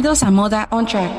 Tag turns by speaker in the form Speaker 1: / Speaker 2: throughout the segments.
Speaker 1: Bienvenidos a Moda on Track.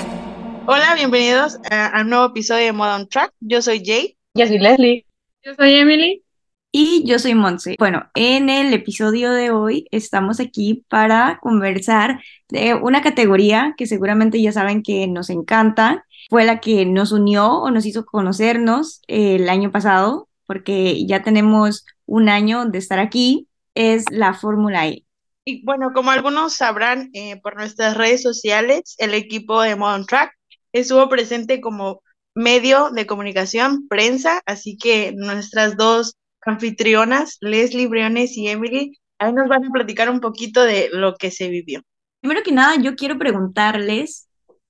Speaker 2: Hola, bienvenidos a, un nuevo episodio de Moda on Track. Yo soy Jay.
Speaker 3: Yo soy Leslie.
Speaker 4: Yo soy Emily.
Speaker 5: Y yo soy Monse. Bueno, en el episodio de hoy estamos aquí para conversar de una categoría que seguramente ya saben que nos encanta. Fue la que nos unió o nos hizo conocernos el año pasado, porque ya tenemos un año de estar aquí. Es la Fórmula E.
Speaker 2: Y bueno, como algunos sabrán eh, por nuestras redes sociales, el equipo de Modern Track estuvo presente como medio de comunicación, prensa, así que nuestras dos anfitrionas, Leslie Briones y Emily, ahí nos van a platicar un poquito de lo que se vivió.
Speaker 5: Primero que nada, yo quiero preguntarles,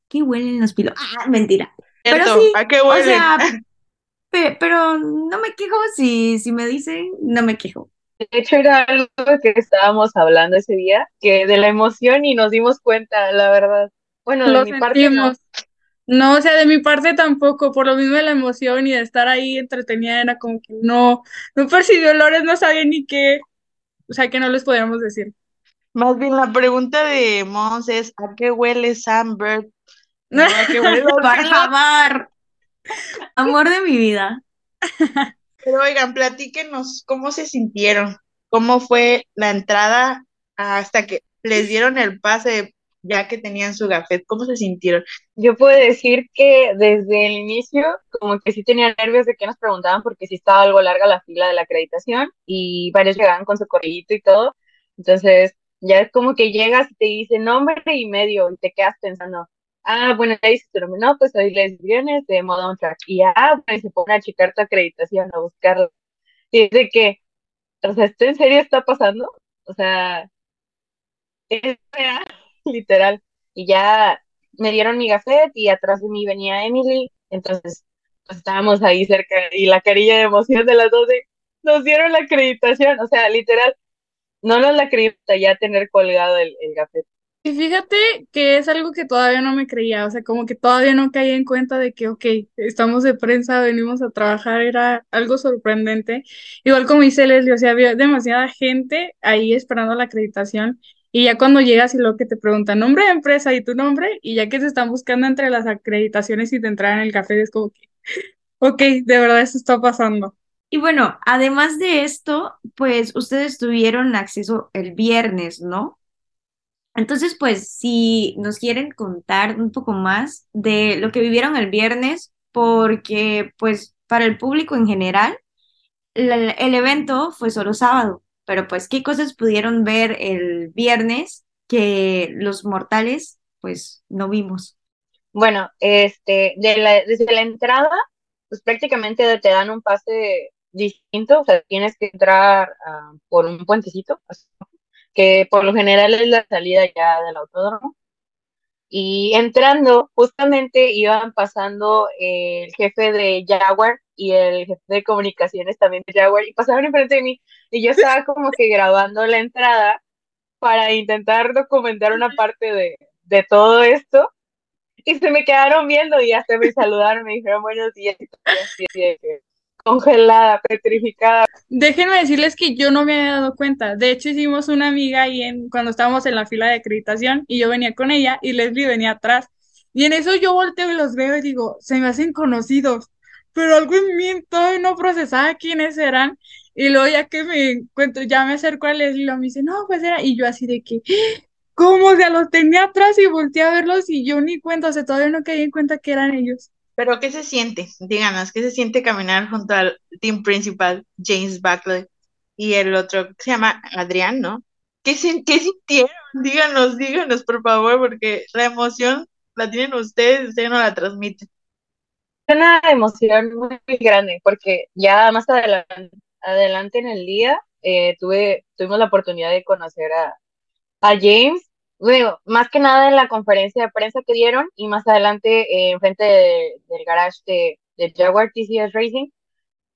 Speaker 5: ¿qué huelen los pilos? Ah, mentira.
Speaker 2: pero sí, ¿a qué huelen?
Speaker 5: pero no me quejo si, si me dicen, no me quejo.
Speaker 3: De hecho, era algo que estábamos hablando ese día, que de la emoción y nos dimos cuenta, la verdad. Bueno, de mi parte no.
Speaker 4: No, o sea, de mi parte tampoco, por lo mismo de la emoción y de estar ahí entretenida, era como que no, no percibió olores, no sabía ni qué, o sea, que no les podíamos decir.
Speaker 2: Más bien la pregunta de Mons es, ¿a qué huele Sam Bird?
Speaker 5: ¿A qué huele Amor de mi vida.
Speaker 2: Pero oigan, platíquenos cómo se sintieron, cómo fue la entrada hasta que les dieron el pase ya que tenían su gafet, ¿cómo se sintieron?
Speaker 3: Yo puedo decir que desde el inicio, como que sí tenía nervios de que nos preguntaban porque sí estaba algo larga la fila de la acreditación y varios llegaban con su correo y todo. Entonces, ya es como que llegas y te dicen nombre y medio y te quedas pensando, ah, bueno, ya dices tu no, pues soy lesbianes de modo on track. Y ah, pues se pone a checar tu acreditación, a buscarla. Y dice que, o sea, ¿esto en serio está pasando? O sea, es real, literal. Y ya me dieron mi gafet y atrás de mí venía Emily, entonces pues estábamos ahí cerca y la carilla de emoción de las dos nos dieron la acreditación, o sea, literal, no nos la acredita ya tener colgado el, el gafet.
Speaker 4: Y fíjate que es algo que todavía no me creía, o sea, como que todavía no caía en cuenta de que, ok, estamos de prensa, venimos a trabajar, era algo sorprendente. Igual como dice Leslie, o sea, había demasiada gente ahí esperando la acreditación y ya cuando llegas y lo que te preguntan nombre de empresa y tu nombre, y ya que te están buscando entre las acreditaciones y te entran en el café, es como que, ok, de verdad eso está pasando.
Speaker 5: Y bueno, además de esto, pues ustedes tuvieron acceso el viernes, ¿no? Entonces, pues, si nos quieren contar un poco más de lo que vivieron el viernes, porque, pues, para el público en general, el, evento fue solo sábado, pero pues, ¿qué cosas pudieron ver el viernes que los mortales, pues, no vimos?
Speaker 3: Bueno, este, desde la entrada, pues prácticamente te dan un pase distinto, o sea, tienes que entrar ah, por un puentecito, que por lo general es la salida ya del autódromo. Y entrando, justamente iban pasando el jefe de Jaguar y el jefe de comunicaciones también de Jaguar y pasaban enfrente de mí y yo estaba como que grabando la entrada para intentar documentar una parte de, de todo esto y se me quedaron viendo y hasta me saludaron, me dijeron buenos días y, así, congelada, petrificada.
Speaker 4: Déjenme decirles que yo no me había dado cuenta. De hecho, hicimos una amiga ahí en, cuando estábamos en la fila de acreditación y yo venía con ella y Leslie venía atrás. Y en eso yo volteo y los veo y digo, se me hacen conocidos. Pero algo en mí todavía no procesaba quiénes eran. Y luego ya que me encuentro, ya me acerco a Leslie y me dice, no, pues era. Y yo así de que, ¿cómo? O los tenía atrás y volteé a verlos y yo ni cuenta, o sea, todavía no caí en cuenta que eran ellos.
Speaker 2: Pero, ¿qué se siente? Díganos, ¿qué se siente caminar junto al team principal, James Buckley, y el otro que se llama Adrián, ¿no? ¿Qué, ¿Qué sintieron? Díganos, díganos, por favor, porque la emoción la tienen ustedes, ustedes no la transmiten.
Speaker 3: Una emoción muy grande, porque ya más adelante, adelante en el día eh, tuve, tuvimos la oportunidad de conocer a, a James bueno, más que nada en la conferencia de prensa que dieron y más adelante eh, enfrente del garage de, de, Jaguar TCS Racing.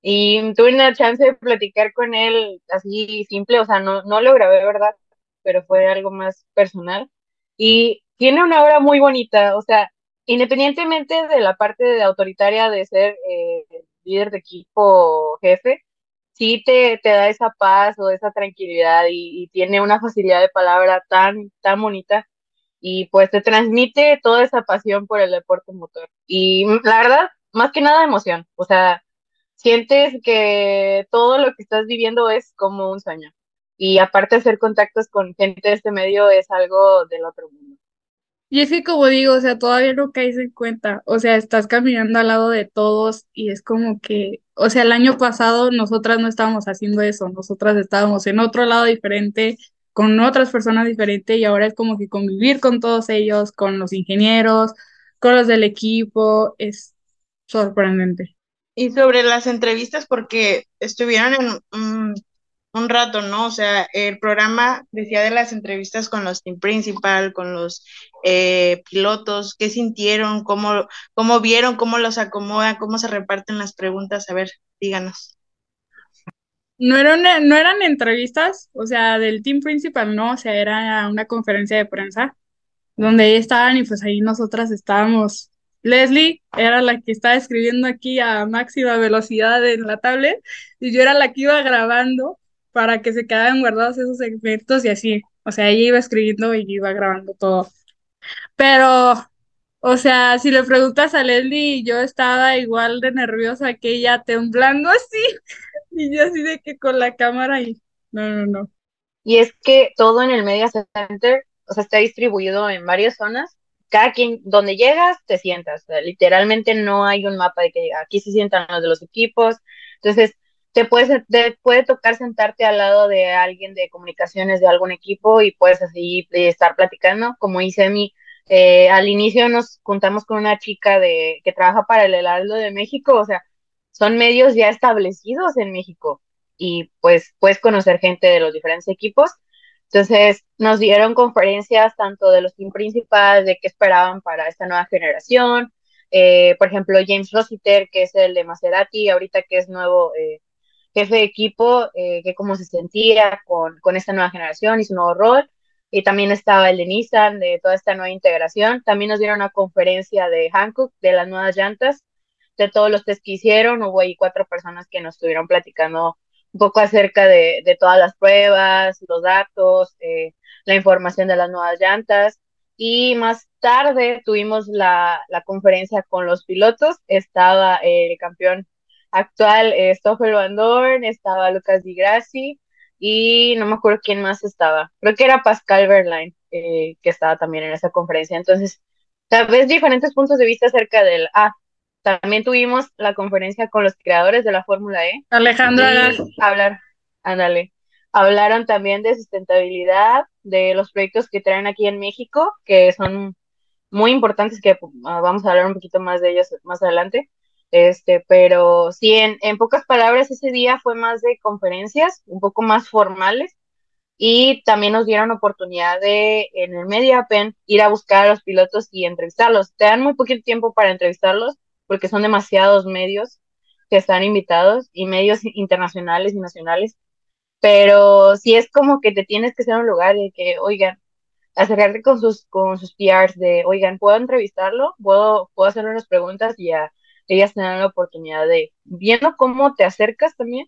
Speaker 3: Y tuve una chance de platicar con él así simple, o sea, no, no lo grabé, ¿verdad? Pero fue algo más personal. Y tiene una obra muy bonita, o sea, independientemente de la parte de autoritaria de ser eh, líder de equipo jefe, sí te, te da esa paz o esa tranquilidad y, tiene una facilidad de palabra tan, tan bonita. y pues te transmite toda esa pasión por el deporte motor. Y la verdad, más que nada emoción, o sea, sientes que todo lo que estás viviendo es como un sueño. Y aparte hacer contactos con gente de este medio es algo del otro mundo.
Speaker 4: Y es que como digo, o sea, todavía no caes en cuenta, o sea, estás caminando al lado de todos y es como que, o sea, el año pasado nosotras no estábamos haciendo eso, nosotras estábamos en otro lado diferente, con otras personas diferentes y ahora es como que convivir con todos ellos, con los ingenieros, con los del equipo, es sorprendente.
Speaker 2: Y sobre las entrevistas, porque estuvieron en un rato, ¿no? O sea, el programa decía de las entrevistas con los team principal, con los eh, pilotos, qué sintieron, cómo, cómo vieron, cómo los acomodan, cómo se reparten las preguntas. A ver, díganos.
Speaker 4: No eran, no eran entrevistas, o sea, del team principal, no, o sea, era una conferencia de prensa donde estaban y pues ahí nosotras estábamos Leslie era la que estaba escribiendo aquí a máxima velocidad en la tablet y yo era la que iba grabando para que se quedaran guardados esos segmentos y así. O sea, ella iba escribiendo y iba grabando todo. Pero, o sea, si le preguntas a Leslie, yo estaba igual de nerviosa que ella, temblando así. Y yo así de que con la cámara y no, no, no.
Speaker 3: Y es que todo en el Media Center, o sea, está distribuido en varias zonas cada quien, donde llegas, te sientas. literalmente no hay un mapa de que aquí se sientan los de los equipos. Entonces, te, puedes, te puede tocar sentarte al lado de alguien de comunicaciones de algún equipo y puedes así estar platicando. Como hice a mí, eh, al inicio nos juntamos con una chica de, que trabaja para el Heraldo de México, o sea, son medios ya establecidos en México y pues puedes conocer gente de los diferentes equipos entonces nos dieron conferencias tanto de los team principales, de qué esperaban para esta nueva generación. Eh, por ejemplo, James Rossiter, que es el de Maserati, ahorita que es nuevo eh, jefe de equipo, eh, que cómo se sentía con, esta nueva generación y su nuevo rol. Y también estaba el de Nissan, de toda esta nueva integración. También nos dieron una conferencia de Hankook, de las nuevas llantas, de todos los test que hicieron. Hubo ahí cuatro personas que nos estuvieron platicando un poco acerca de, de todas las pruebas, los datos, eh, la información de las nuevas llantas. Y más tarde tuvimos la, la conferencia con los pilotos. Estaba el campeón actual, eh, Stoffel Van Dorn, estaba Lucas Di Grassi y no me acuerdo quién más estaba. Creo que era Pascal Verlaine, eh, que estaba también en esa conferencia. Entonces, tal vez diferentes puntos de vista acerca del, ah, también tuvimos la conferencia con los creadores de la Fórmula E.
Speaker 4: Alejandra.
Speaker 3: Hablar, ándale. Hablaron también de sustentabilidad, de los proyectos que traen aquí en México, que son muy importantes, que ah, vamos a hablar un poquito más de ellos más adelante. Este, pero sí, en, en pocas palabras, ese día fue más de conferencias, un poco más formales, y también nos dieron oportunidad de, en el Media Pen, ir a buscar a los pilotos y entrevistarlos. Te dan muy poquito tiempo para entrevistarlos, porque son demasiados medios que están invitados y medios internacionales y nacionales, pero sí es como que te tienes que ser un lugar de que, oigan, acercarte con sus, con sus PRs de, oigan, ¿puedo entrevistarlo? ¿Puedo, puedo hacerle unas preguntas? Y ya ellas tienen la oportunidad de, viendo cómo te acercas también,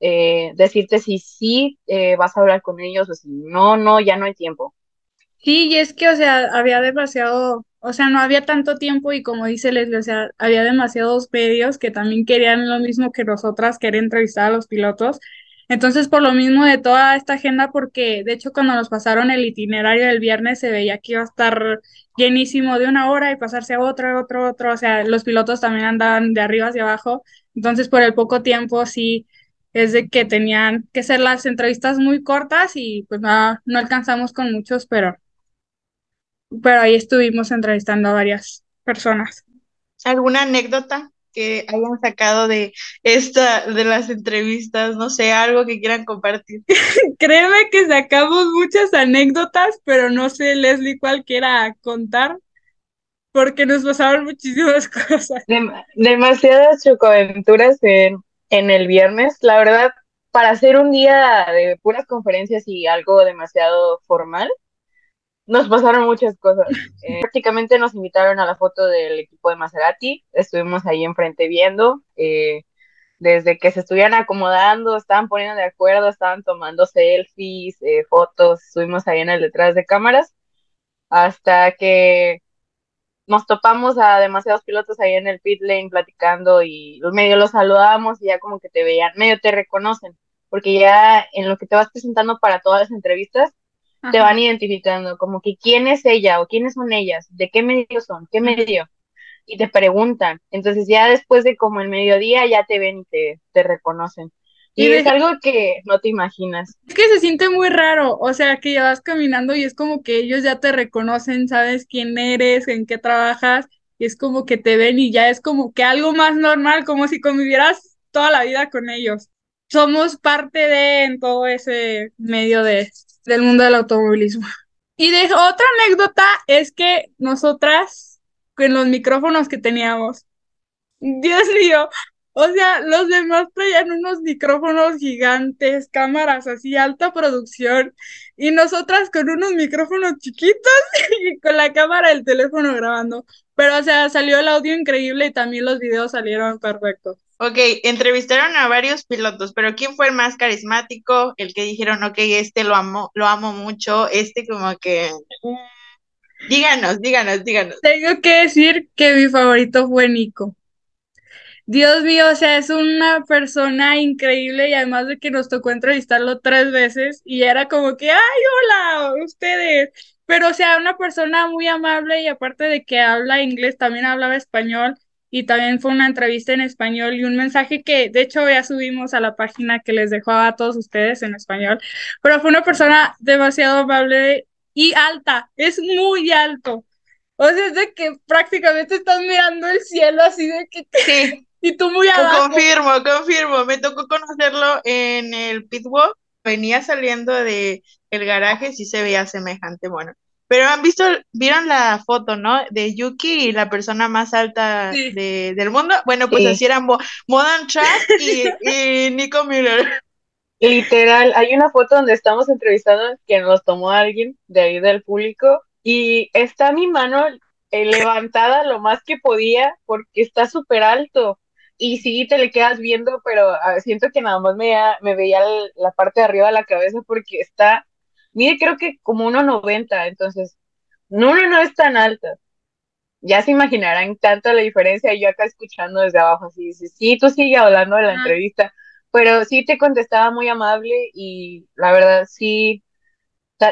Speaker 3: eh, decirte si sí eh, vas a hablar con ellos o si no, no, ya no hay tiempo.
Speaker 4: Sí, y es que, o sea, había demasiado o sea, no había tanto tiempo y como dice Leslie, o sea, había demasiados medios que también querían lo mismo que nosotras, querer entrevistar a los pilotos. Entonces, por lo mismo de toda esta agenda, porque de hecho cuando nos pasaron el itinerario del viernes se veía que iba a estar llenísimo de una hora y pasarse a otro, otro, otro, o sea, los pilotos también andaban de arriba hacia abajo. Entonces, por el poco tiempo sí es de que tenían que ser las entrevistas muy cortas y pues no, no alcanzamos con muchos, pero pero ahí estuvimos entrevistando a varias personas.
Speaker 2: ¿Alguna anécdota que hayan sacado de esta, de las entrevistas? No sé, algo que quieran compartir.
Speaker 4: Créeme que sacamos muchas anécdotas, pero no sé, Leslie, cuál quiera contar, porque nos pasaron muchísimas cosas.
Speaker 3: demasiadas chocoaventuras en, en el viernes, la verdad, para hacer un día de puras conferencias y algo demasiado formal, nos pasaron muchas cosas. Eh, prácticamente nos invitaron a la foto del equipo de Maserati, estuvimos ahí enfrente viendo, eh, desde que se estuvieran acomodando, estaban poniendo de acuerdo, estaban tomando selfies, eh, fotos, estuvimos ahí en el detrás de cámaras. hasta que nos topamos a demasiados pilotos ahí en el pit lane platicando y medio los saludábamos y ya como que te veían, medio te reconocen, porque ya en lo que te vas presentando para todas las entrevistas, te van identificando, como que quién es ella o quiénes son ellas, de qué medio son, qué medio, y te preguntan. Entonces ya después de como el mediodía ya te ven y te, te reconocen. Y, es algo que no te imaginas.
Speaker 4: Es que se siente muy raro, o sea, que ya vas caminando y es como que ellos ya te reconocen, sabes quién eres, en qué trabajas, y es como que te ven y ya es como que algo más normal, como si convivieras toda la vida con ellos. Somos parte de en todo ese medio de, del mundo del automovilismo. Y de otra anécdota es que nosotras, con los micrófonos que teníamos, Dios mío, o sea, los demás traían unos micrófonos gigantes, cámaras así, alta producción, y nosotras con unos micrófonos chiquitos y con la cámara del teléfono grabando. Pero, o sea, salió el audio increíble y también los videos salieron perfectos.
Speaker 2: Ok, entrevistaron a varios pilotos, pero ¿quién fue el más carismático? El que dijeron, ok, este lo amo, lo amo mucho, este como que... Díganos, díganos, díganos.
Speaker 4: Tengo que decir que mi favorito fue Nico. Dios mío, o sea, es una persona increíble y además de que nos tocó entrevistarlo tres veces y era como que, ay, hola, ustedes. Pero, o sea, una persona muy amable y aparte de que habla inglés, también hablaba español y también fue una entrevista en español y un mensaje que de hecho ya subimos a la página que les dejó a todos ustedes en español, pero fue una persona demasiado amable y alta, es muy alto. O sea, es de que prácticamente estás mirando el cielo así de que...
Speaker 2: Sí.
Speaker 4: Y tú muy abajo.
Speaker 2: Confirmo, confirmo. Me tocó conocerlo en el pitwalk. Venía saliendo de el garaje, sí se veía semejante, bueno. Pero han visto, vieron la foto, ¿no? De Yuki y la persona más alta de, del mundo. Bueno, pues así eran Modern Track y, y Nico Miller.
Speaker 3: Literal, hay una foto donde estamos entrevistando que nos tomó alguien de ahí del público y está mi mano eh, levantada lo más que podía porque está súper alto y sí te le quedas viendo, pero ah, siento que nada más me, me veía la parte de arriba de la cabeza porque está, mire, creo que como 1,90, entonces, no, no, no es tan alta. Ya se imaginarán tanto la diferencia, yo acá escuchando desde abajo, así, sí, sí, tú sigue hablando de la entrevista, pero sí te contestaba muy amable y la verdad sí,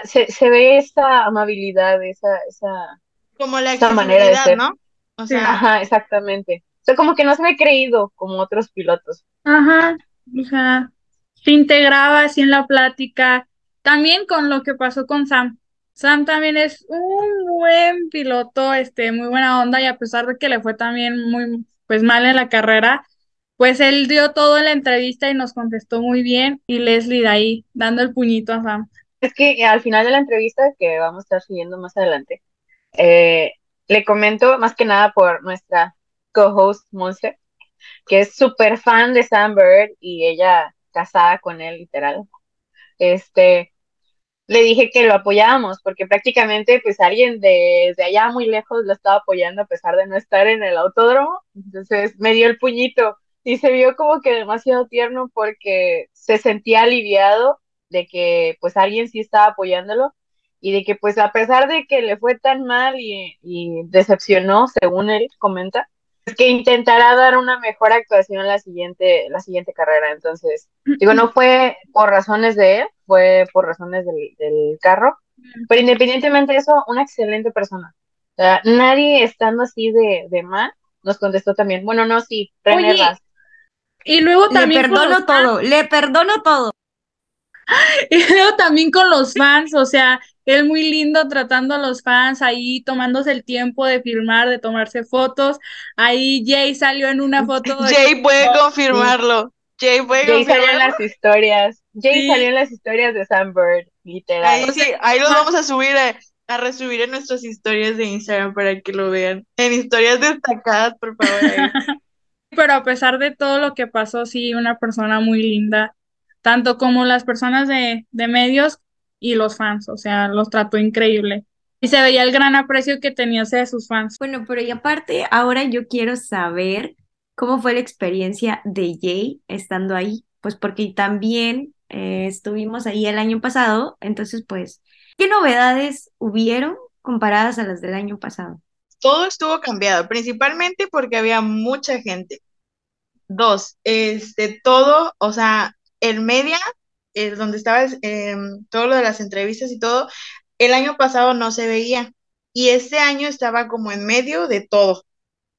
Speaker 3: se, se ve esa amabilidad, esa, esa,
Speaker 2: como la manera de ser. ¿no?
Speaker 3: O sea, Ajá, exactamente. O sea, como que no se me he creído como otros pilotos.
Speaker 4: Ajá, o sea, se integraba así en la plática. También con lo que pasó con Sam. Sam también es un buen piloto, este, muy buena onda, y a pesar de que le fue también muy, pues mal en la carrera, pues él dio todo en la entrevista y nos contestó muy bien, y Leslie de ahí, dando el puñito a Sam.
Speaker 3: Es que al final de la entrevista, que vamos a estar siguiendo más adelante, eh, le comento más que nada por nuestra co-host Monse, que es súper fan de Sam Bird y ella casada con él, literal. Este, le dije que lo apoyábamos, porque prácticamente pues alguien de, de, allá muy lejos lo estaba apoyando a pesar de no estar en el autódromo. Entonces me dio el puñito y se vio como que demasiado tierno porque se sentía aliviado de que pues alguien sí estaba apoyándolo y de que pues a pesar de que le fue tan mal y, y decepcionó, según él comenta, que intentará dar una mejor actuación la siguiente, la siguiente carrera. Entonces, digo, no fue por razones de él, fue por razones del, carro, pero independientemente de eso, una excelente persona. nadie estando así de, de mal nos contestó también. Bueno, no, sí, René
Speaker 4: Y luego también.
Speaker 5: Le perdono todo, le perdono todo.
Speaker 4: Y luego también con los fans, o sea, él muy lindo tratando a los fans ahí, tomándose el tiempo de filmar, de tomarse fotos. Ahí Jay salió en una foto.
Speaker 2: Jay puede confirmarlo. Jay puede
Speaker 3: Jay salió en las historias. Jay salió en las historias de Sam Bird, literal.
Speaker 2: Ahí sí, ahí los vamos a subir a, a, resubir en nuestras historias de Instagram para que lo vean. En historias destacadas, por favor.
Speaker 4: Pero a pesar de todo lo que pasó, sí, una persona muy linda tanto como las personas de, de medios y los fans, o sea, los trató increíble. Y se veía el gran aprecio que tenía hacia sus fans.
Speaker 5: Bueno, pero y aparte, ahora yo quiero saber cómo fue la experiencia de Jay estando ahí, pues porque también eh, estuvimos ahí el año pasado, entonces pues, ¿qué novedades hubieron comparadas a las del año pasado?
Speaker 2: Todo estuvo cambiado, principalmente porque había mucha gente. Dos, este, todo, o sea, el media, eh, donde estaba em, todo lo de las entrevistas y todo, el año pasado no se veía y este año estaba como en medio de todo.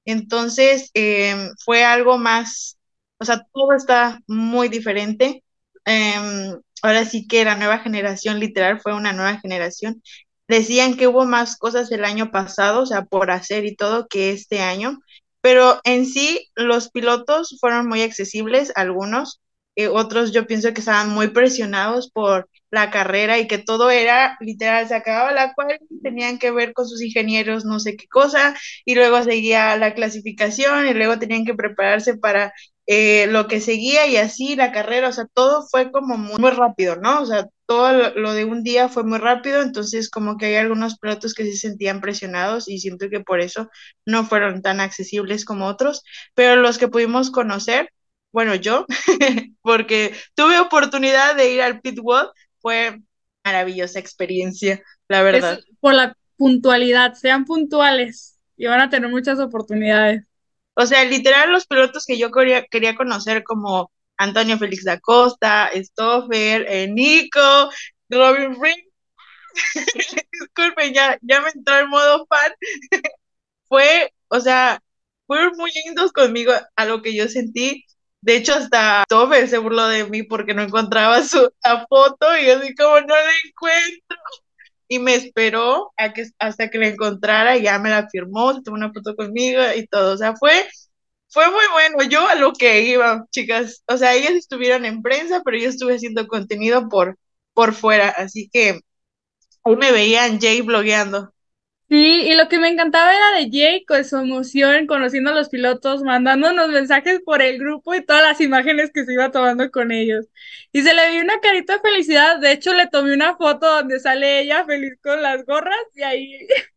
Speaker 2: Entonces, em, fue algo más, o sea, todo está muy diferente. Em, ahora sí que la nueva generación, literal, fue una nueva generación. Decían que hubo más cosas el año pasado, o sea, por hacer y todo, que este año, pero en sí los pilotos fueron muy accesibles, algunos, eh, otros yo pienso que estaban muy presionados por la carrera y que todo era literal, se acababa la cual tenían que ver con sus ingenieros no sé qué cosa y luego seguía la clasificación y luego tenían que prepararse para eh, lo que seguía y así la carrera, o sea, todo fue como muy, muy rápido, ¿no? O sea, todo lo, lo, de un día fue muy rápido, entonces como que hay algunos pilotos que se sentían presionados y siento que por eso no fueron tan accesibles como otros, pero los que pudimos conocer, bueno, yo, porque tuve oportunidad de ir al pitwall, fue maravillosa experiencia, la verdad.
Speaker 4: Es por la puntualidad, sean puntuales y van a tener muchas oportunidades.
Speaker 2: O sea, literal, los pilotos que yo quería, quería conocer como Antonio Félix da Costa, Stoffer, eh, Nico, Robin Ring. Disculpen, ya, ya me entró el modo fan. Fue, o sea, fueron muy lindos conmigo a lo que yo sentí. De hecho, hasta Stoffer se burló de mí porque no encontraba su foto y así como no la encuentro. Y me esperó a que, hasta que la encontrara y ya me la firmó, se tomó una foto conmigo y todo. O sea, fue fue muy bueno, yo a lo que iba, chicas. O sea, ellas estuvieron en prensa, pero yo estuve haciendo contenido por, por fuera, así que ahí me veían Jay blogueando.
Speaker 4: Sí, y lo que me encantaba era de Jay con su emoción, conociendo a los pilotos, mandándonos mensajes por el grupo y todas las imágenes que se iba tomando con ellos. Y se le vio una carita de felicidad, de hecho le tomé una foto donde sale ella feliz con las gorras y ahí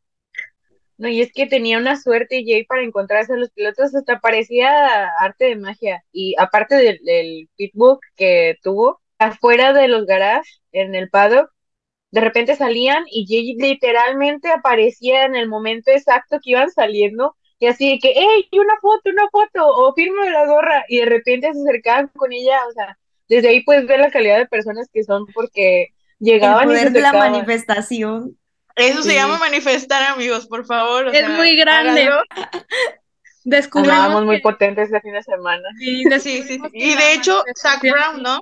Speaker 3: No, y es que tenía una suerte Jay para encontrarse a los pilotos, hasta parecía arte de magia. Y aparte del, del pitbook que tuvo, afuera de los garages, en el paddock, de repente salían y Jay literalmente aparecía en el momento exacto que iban saliendo. Y así de que, hey, una foto, una foto, o firme la gorra. Y de repente se acercaban con ella, o sea, desde ahí puedes ver la calidad de personas que son porque llegaban
Speaker 5: el poder
Speaker 3: y se
Speaker 5: de la manifestación.
Speaker 2: Eso se llama manifestar, amigos, por favor. o
Speaker 4: Es
Speaker 2: sea,
Speaker 4: muy grande. descubrimos
Speaker 3: Andábamos muy potentes este fin de semana.
Speaker 4: sí,
Speaker 2: Sí, sí, Y de hecho, Zach Brown, ¿no?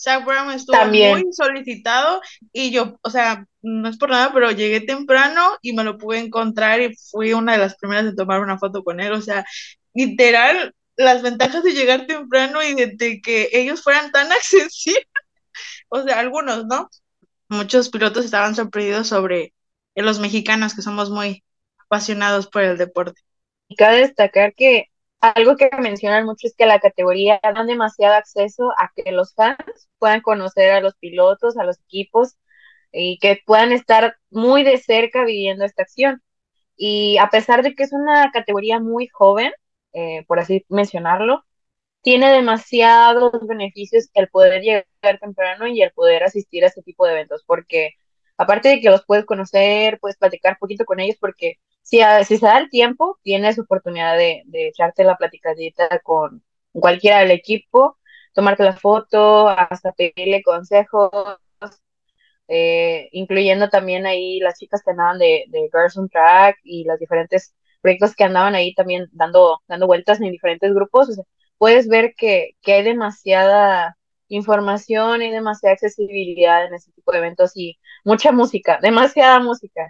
Speaker 2: Zach Brown estuvo
Speaker 3: También.
Speaker 2: muy solicitado y yo, o sea, no es por nada, pero llegué temprano y me lo pude encontrar y fui una de las primeras en tomar una foto con él. O sea, literal, las ventajas de llegar temprano y de, de que ellos fueran tan accesibles. O sea, algunos, ¿no? Muchos pilotos estaban sorprendidos sobre los mexicanos que somos muy apasionados por el deporte.
Speaker 3: Y cabe destacar que algo que mencionan mucho es que la categoría da demasiado acceso a que los fans puedan conocer a los pilotos, a los equipos y que puedan estar muy de cerca viviendo esta acción. Y a pesar de que es una categoría muy joven, eh, por así mencionarlo, tiene demasiados beneficios el poder llegar temprano y el poder asistir a este tipo de eventos, porque aparte de que los puedes conocer, puedes platicar poquito con ellos, porque si, a- si se da el tiempo, tienes oportunidad de, de echarte la platicadita con cualquiera del equipo, tomarte la foto, hasta pedirle consejos, eh, incluyendo también ahí las chicas que andaban de, de Girls on Track y los diferentes proyectos que andaban ahí también dando, dando vueltas en diferentes grupos. O sea, puedes ver que, que hay demasiada información y demasiada accesibilidad en ese tipo de eventos y mucha música, demasiada música.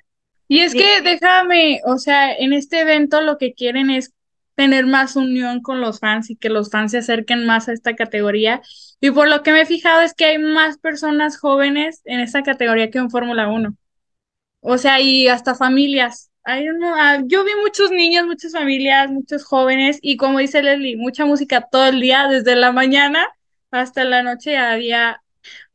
Speaker 4: Y es
Speaker 3: Sí.
Speaker 4: que déjame, o sea, en este evento lo que quieren es tener más unión con los fans y que los fans se acerquen más a esta categoría. Y por lo que me he fijado es que hay más personas jóvenes en esta categoría que en Fórmula 1. O sea, y hasta familias. Hay ah, yo vi muchos niños, muchas familias, muchos jóvenes y como dice Leslie, mucha música todo el día, desde la mañana hasta la noche había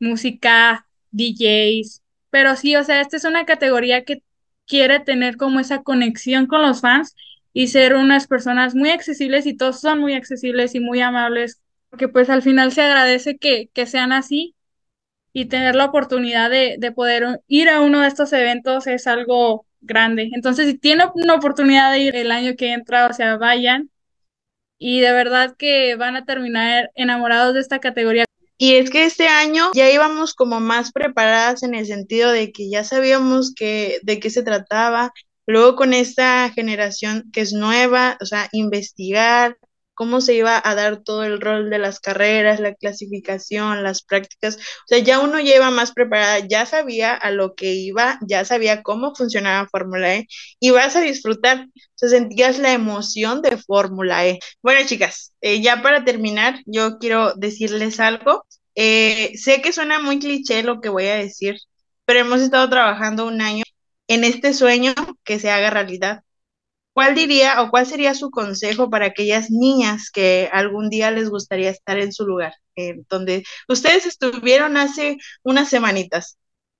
Speaker 4: música, DJs. Pero sí, o sea, esta es una categoría que quiere tener como esa conexión con los fans y ser unas personas muy accesibles y todos son muy accesibles y muy amables, porque pues al final se agradece que, que sean así. y tener la oportunidad de, de poder ir a uno de estos eventos es algo grande. Entonces, si tienen una oportunidad de ir el año que entra, o sea, vayan y de verdad que van a terminar enamorados de esta categoría.
Speaker 2: Y es que este año ya íbamos como más preparadas en el sentido de que ya sabíamos que, de qué se trataba. Luego con esta generación que es nueva, o sea, investigar, cómo se iba a dar todo el rol de las carreras, la clasificación, las prácticas. O sea, ya uno lleva más preparada, ya sabía a lo que iba, ya sabía cómo funcionaba Fórmula E y vas a disfrutar. O sea, sentías la emoción de Fórmula E. Bueno, chicas, eh, ya para terminar, yo quiero decirles algo. Eh, sé que suena muy cliché lo que voy a decir, pero hemos estado trabajando un año en este sueño que se haga realidad. ¿Cuál diría o cuál sería su consejo para aquellas niñas que algún día les gustaría estar en su lugar, donde ustedes estuvieron hace unas semanitas?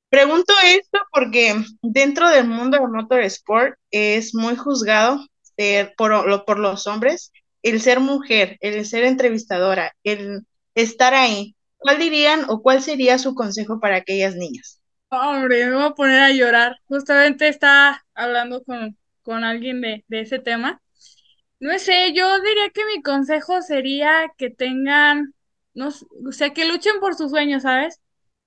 Speaker 2: Pregunto esto porque dentro del mundo del motorsport es muy juzgado eh, por, por los hombres el ser mujer, el ser entrevistadora, el estar ahí. ¿Cuál dirían o cuál sería su consejo para aquellas niñas?
Speaker 4: Hombre, me voy a poner a llorar. Justamente estaba hablando con, con alguien de, de ese tema. No sé, yo diría que mi consejo sería que tengan, no, o sea, que luchen por sus sueños, ¿sabes?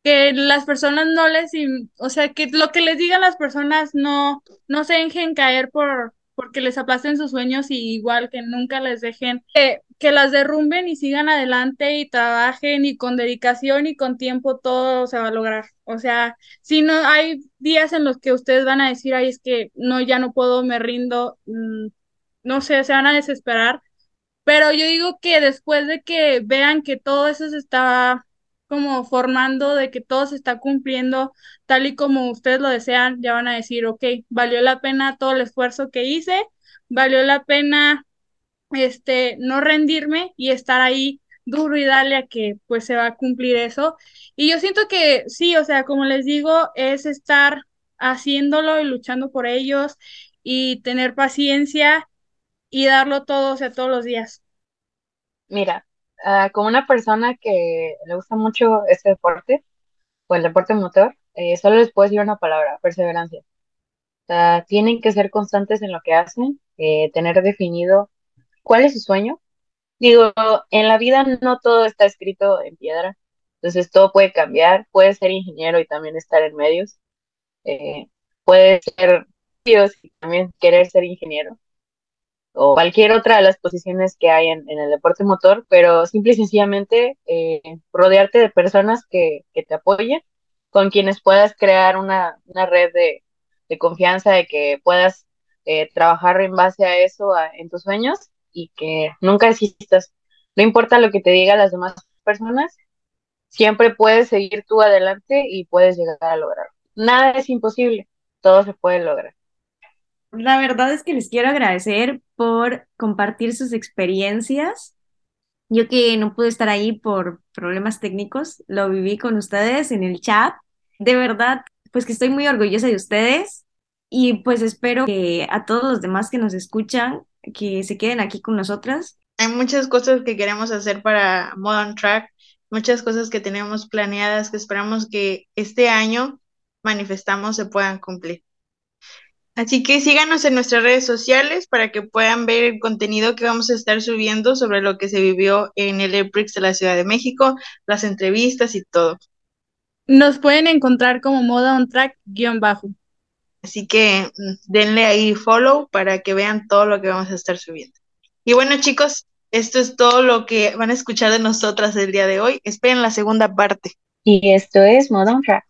Speaker 4: Que las personas no les, o sea, que lo que les digan las personas no, no se dejen caer por, porque les aplasten sus sueños y igual que nunca les dejen que, que las derrumben y sigan adelante y trabajen y con dedicación y con tiempo todo se va a lograr. O sea, si no hay días en los que ustedes van a decir, ay, es que no, ya no puedo, me rindo, mm, no sé, se van a desesperar. Pero yo digo que después de que vean que todo eso se está como formando, de que todo se está cumpliendo tal y como ustedes lo desean, ya van a decir, ok, valió la pena todo el esfuerzo que hice, valió la pena este no rendirme y estar ahí duro y darle a que pues se va a cumplir eso. Y yo siento que sí, o sea, como les digo, es estar haciéndolo y luchando por ellos y tener paciencia y darlo todo, o sea, todos los días.
Speaker 3: Mira, uh, como una persona que le gusta mucho este deporte, o el deporte motor, eh, solo les puedo decir una palabra, perseverancia. Tienen que ser constantes en lo que hacen, eh, tener definido cuál es su sueño. Digo, en la vida no todo está escrito en piedra, entonces todo puede cambiar, puede ser ingeniero y también estar en medios, eh, puede ser Dios y también querer ser ingeniero o cualquier otra de las posiciones que hay en, el deporte motor, pero simple y sencillamente eh, rodearte de personas que, te apoyen, con quienes puedas crear una, red de, confianza, de que puedas eh, trabajar en base a eso, en tus sueños, y que nunca existas. No importa lo que te digan las demás personas, siempre puedes seguir tú adelante y puedes llegar a lograr. Nada es imposible, todo se puede lograr.
Speaker 5: La verdad es que les quiero agradecer por compartir sus experiencias. Yo que no pude estar ahí por problemas técnicos, lo viví con ustedes en el chat. De verdad, pues que estoy muy orgullosa de ustedes y pues espero que a todos los demás que nos escuchan, que se queden aquí con nosotras.
Speaker 2: Hay muchas cosas que queremos hacer para Modern Track, muchas cosas que tenemos planeadas que esperamos que este año manifestamos se puedan cumplir. Así que síganos en nuestras redes sociales para que puedan ver el contenido que vamos a estar subiendo sobre lo que se vivió en el EPRIX de la Ciudad de México, las entrevistas y todo.
Speaker 4: Nos pueden encontrar como Moda on Track guion bajo.
Speaker 2: Así que mm, denle ahí follow para que vean todo lo que vamos a estar subiendo. Y bueno chicos, esto es todo lo que van a escuchar de nosotras el día de hoy. Esperen la segunda parte.
Speaker 3: Y esto es Moda on Track.